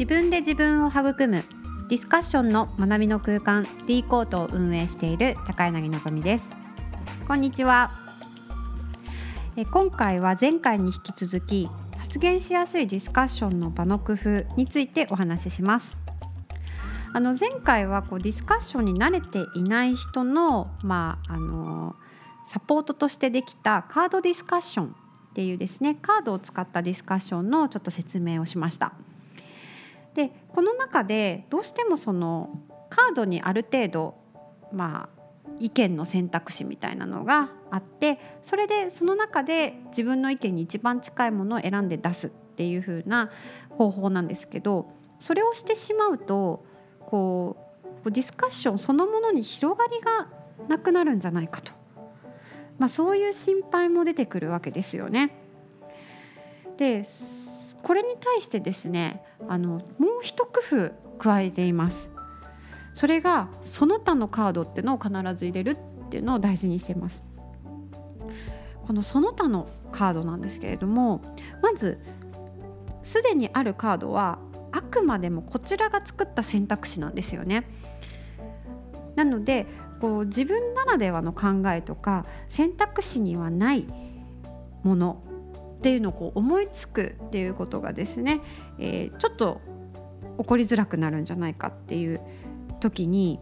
自分で自分を育むディスカッションの学びの空間 D コートを運営している高柳のぞみです。こんにちは。え今回は前回に引き続き発言しやすいディスカッションの場の工夫についてお話しします。あの前回はこうディスカッションに慣れていない人のまああのサポートとしてできたカードディスカッションっていうですねカードを使ったディスカッションのちょっと説明をしました。でこの中でどうしてもそのカードにある程度まあ意見の選択肢みたいなのがあってそれでその中で自分の意見に一番近いものを選んで出すっていう風な方法なんですけどそれをしてしまうとこうディスカッションそのものに広がりがなくなるんじゃないかと、まあ、そういう心配も出てくるわけですよね。でこれに対してですねあのもう一工夫加えています。それがその他のカードってのを必ず入れるっていうのを大事にしてます。このその他のカードなんですけれどもまずすでにあるカードはあくまでもこちらが作った選択肢なんですよね。なのでこう自分ならではの考えとか選択肢にはないものっていうのをこう思いつくっていうことがですね、えー、ちょっと起こりづらくなるんじゃないかっていう時に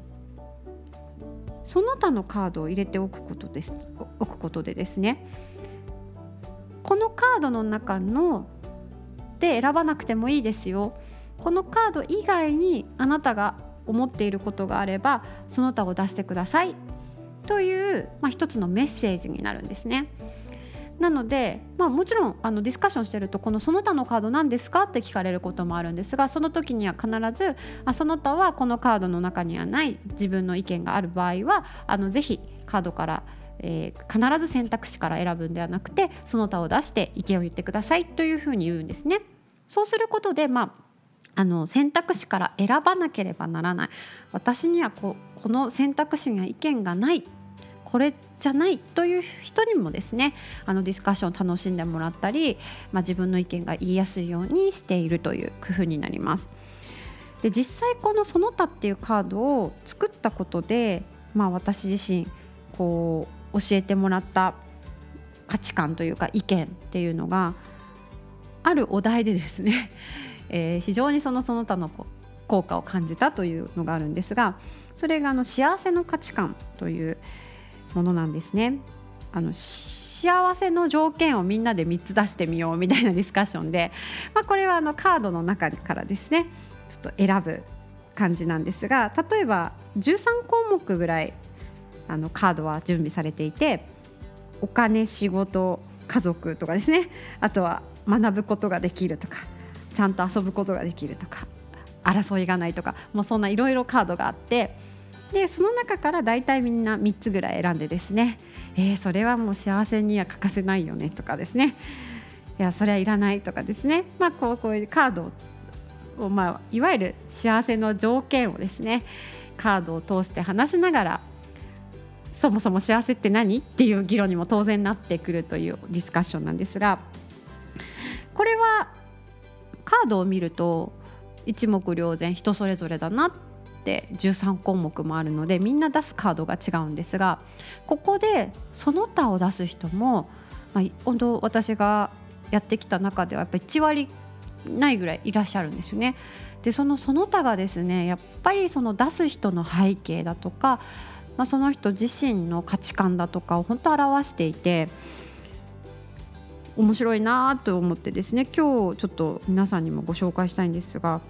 その他のカードを入れておくことです置くことでですねこのカードの中ので選ばなくてもいいですよこのカード以外にあなたが思っていることがあればその他を出してくださいという、まあ、一つのメッセージになるんですね。なので、まあ、もちろんあのディスカッションしてるとこのその他のカード何ですかって聞かれることもあるんですがその時には必ずあその他はこのカードの中にはない自分の意見がある場合はあのぜひカードから、えー、必ず選択肢から選ぶんではなくてその他を出して意見を言ってくださいというふうに言うんですね。そうすることで、まあ、あの選択肢から選ばなければならない私にはここの選択肢には意見がないこれじゃないという人にもですねあのディスカッションを楽しんでもらったり、まあ、自分の意見が言いやすいようにしているという工夫になります。で実際この「その他」っていうカードを作ったことで、まあ、私自身こう教えてもらった価値観というか意見っていうのがあるお題でですね、えー、非常にそのその他の効果を感じたというのがあるんですがそれがあの幸せの価値観という、ものなんですね。あの幸せの条件をみんなで3つ出してみようみたいなディスカッションで、まあ、これはあのカードの中からですねちょっと選ぶ感じなんですが例えば13項目ぐらいあのカードは準備されていてお金仕事家族とかですねあとは学ぶことができるとかちゃんと遊ぶことができるとか争いがないとかもうそんないろいろカードがあってでその中から大体みんな3つぐらい選んでですね、えー、それはもう幸せには欠かせないよねとかですねいやそれはいらないとかですね、まあ、こうこういうカードを、まあ、いわゆる幸せの条件をですねカードを通して話しながらそもそも幸せって何？っていう議論にも当然なってくるというディスカッションなんですがこれはカードを見ると一目瞭然人それぞれだなって13項目もあるのでみんな出すカードが違うんですがここでその他を出す人も、まあ、本当私がやってきた中ではやっぱり1割ないぐらいいらっしゃるんですよね。でそのその他がですねやっぱりその出す人の背景だとか、まあ、その人自身の価値観だとかを本当表していて面白いなと思ってですね今日ちょっと皆さんにもご紹介したいんですが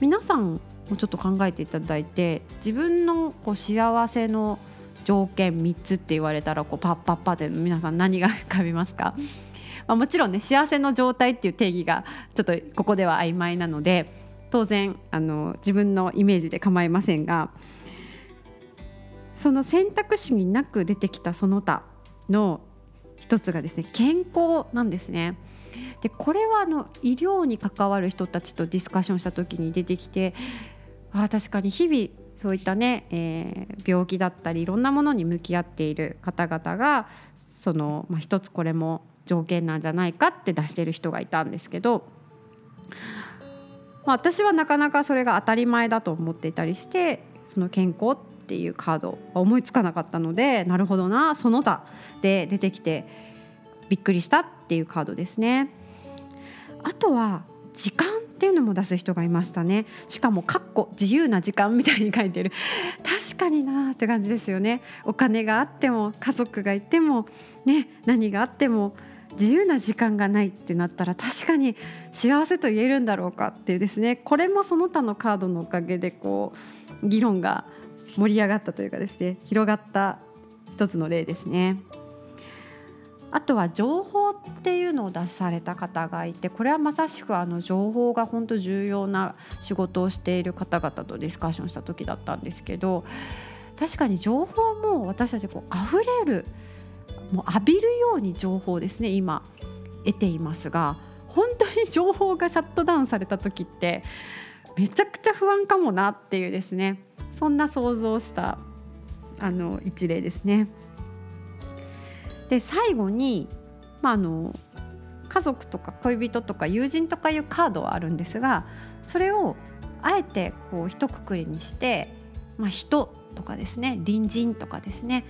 皆さんもうちょっと考えていただいて自分のこう幸せの条件3つって言われたらこうパッパッパで皆さん何が浮かびますか、まあ、もちろんね幸せの状態っていう定義がちょっとここでは曖昧なので当然あの自分のイメージで構いませんがその選択肢になく出てきたその他の一つがですね健康なんですね。でこれはあの医療に関わる人たちとディスカッションした時に出てきてあ確かに日々そういったね、えー、病気だったりいろんなものに向き合っている方々がその、まあ、一つこれも条件なんじゃないかって出してる人がいたんですけどまあ、私はなかなかそれが当たり前だと思っていたりしてその健康っていうカードは思いつかなかったのでなるほどなその他で出てきてびっくりしたっていうカードですね。あとは時間っていうのも出す人がいましたね。しかもかっこ自由な時間みたいに書いてる。確かになって感じですよね。お金があっても家族がいてもね何があっても自由な時間がないってなったら確かに幸せと言えるんだろうかっていうですね。これもその他のカードのおかげでこう議論が盛り上がったというかですね広がった一つの例ですね。あとは情報っていうのを出された方がいてこれはまさしくあの情報が本当重要な仕事をしている方々とディスカッションした時だったんですけど確かに情報も私たちこう溢れるもう浴びるように情報ですね今得ていますが本当に情報がシャットダウンされた時ってめちゃくちゃ不安かもなっていうですねそんな想像したあの一例ですね。で最後に、まあ、あの家族とか恋人とか友人とかいうカードはあるんですがそれをあえてこう一括りにして、まあ、人とかですね隣人とかですね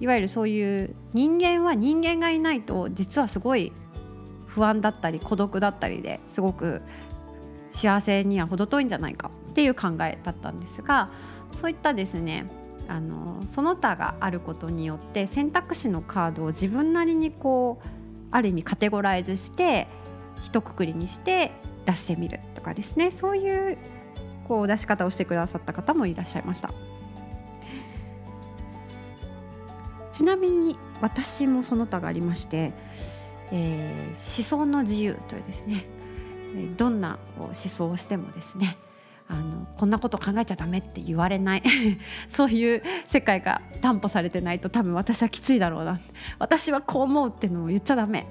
いわゆるそういう人間は人間がいないと実はすごい不安だったり孤独だったりですごく幸せには程遠いんじゃないかっていう考えだったんですがそういったですねあのその他があることによって選択肢のカードを自分なりにこうある意味カテゴライズして一括りにして出してみるとかですね。そういうこう出し方をしてくださった方もいらっしゃいました。ちなみに私もその他がありまして、えー、思想の自由というですね。どんなこう思想をしてもですね。あのこんなこと考えちゃダメって言われない。そういう世界が担保されてないと多分私はきついだろうな。私はこう思うってうのを言っちゃダメ。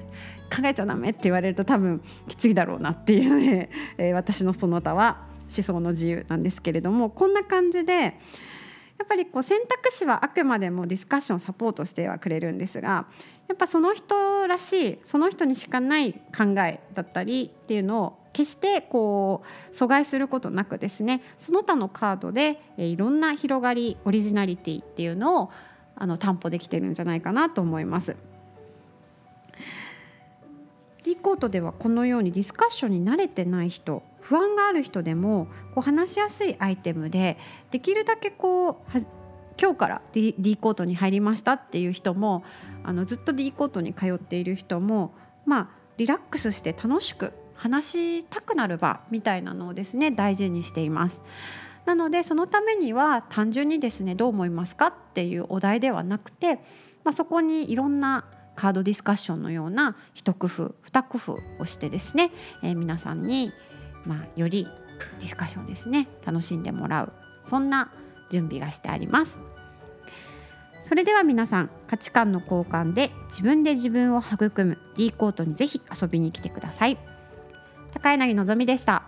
考えちゃダメって言われると多分きついだろうなっていうので、えー、私のその他は思想の自由なんですけれどもこんな感じでやっぱりこう選択肢はあくまでもディスカッションサポートしてはくれるんですがやっぱその人らしいその人にしかない考えだったりっていうのを決してこう阻害することなくですねその他のカードでいろんな広がりオリジナリティっていうのをあの担保できてるんじゃないかなと思います。D コートではこのようにディスカッションに慣れてない人不安がある人でもこう話しやすいアイテムでできるだけこう今日から D, D コートに入りましたっていう人もあのずっと D コートに通っている人もまあリラックスして楽しく話したくなる場みたいなのをですね大事にしています。なのでそのためには単純にですねどう思いますかっていうお題ではなくて、まあ、そこにいろんなカードディスカッションのような一工夫二工夫をしてですね、えー、皆さんに、まあ、よりディスカッションですね楽しんでもらうそんな準備がしてあります。それでは皆さん価値観の交換で自分で自分を育む D コートにぜひ遊びに来てください。高柳のぞみでした。